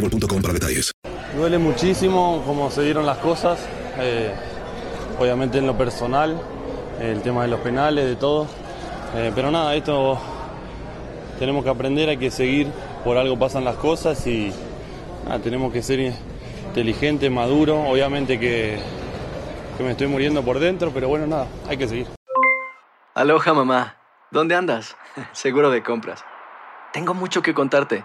boostmobile.com para detalles. Duele muchísimo cómo se dieron las cosas, eh, obviamente en lo personal, el tema de los penales, de todo. Eh, pero nada, esto tenemos que aprender, hay que seguir, por algo pasan las cosas y nada, tenemos que ser inteligentes, maduros, obviamente que, que me estoy muriendo por dentro, pero bueno, nada, hay que seguir. Aloha mamá, ¿dónde andas? Seguro de compras. Tengo mucho que contarte.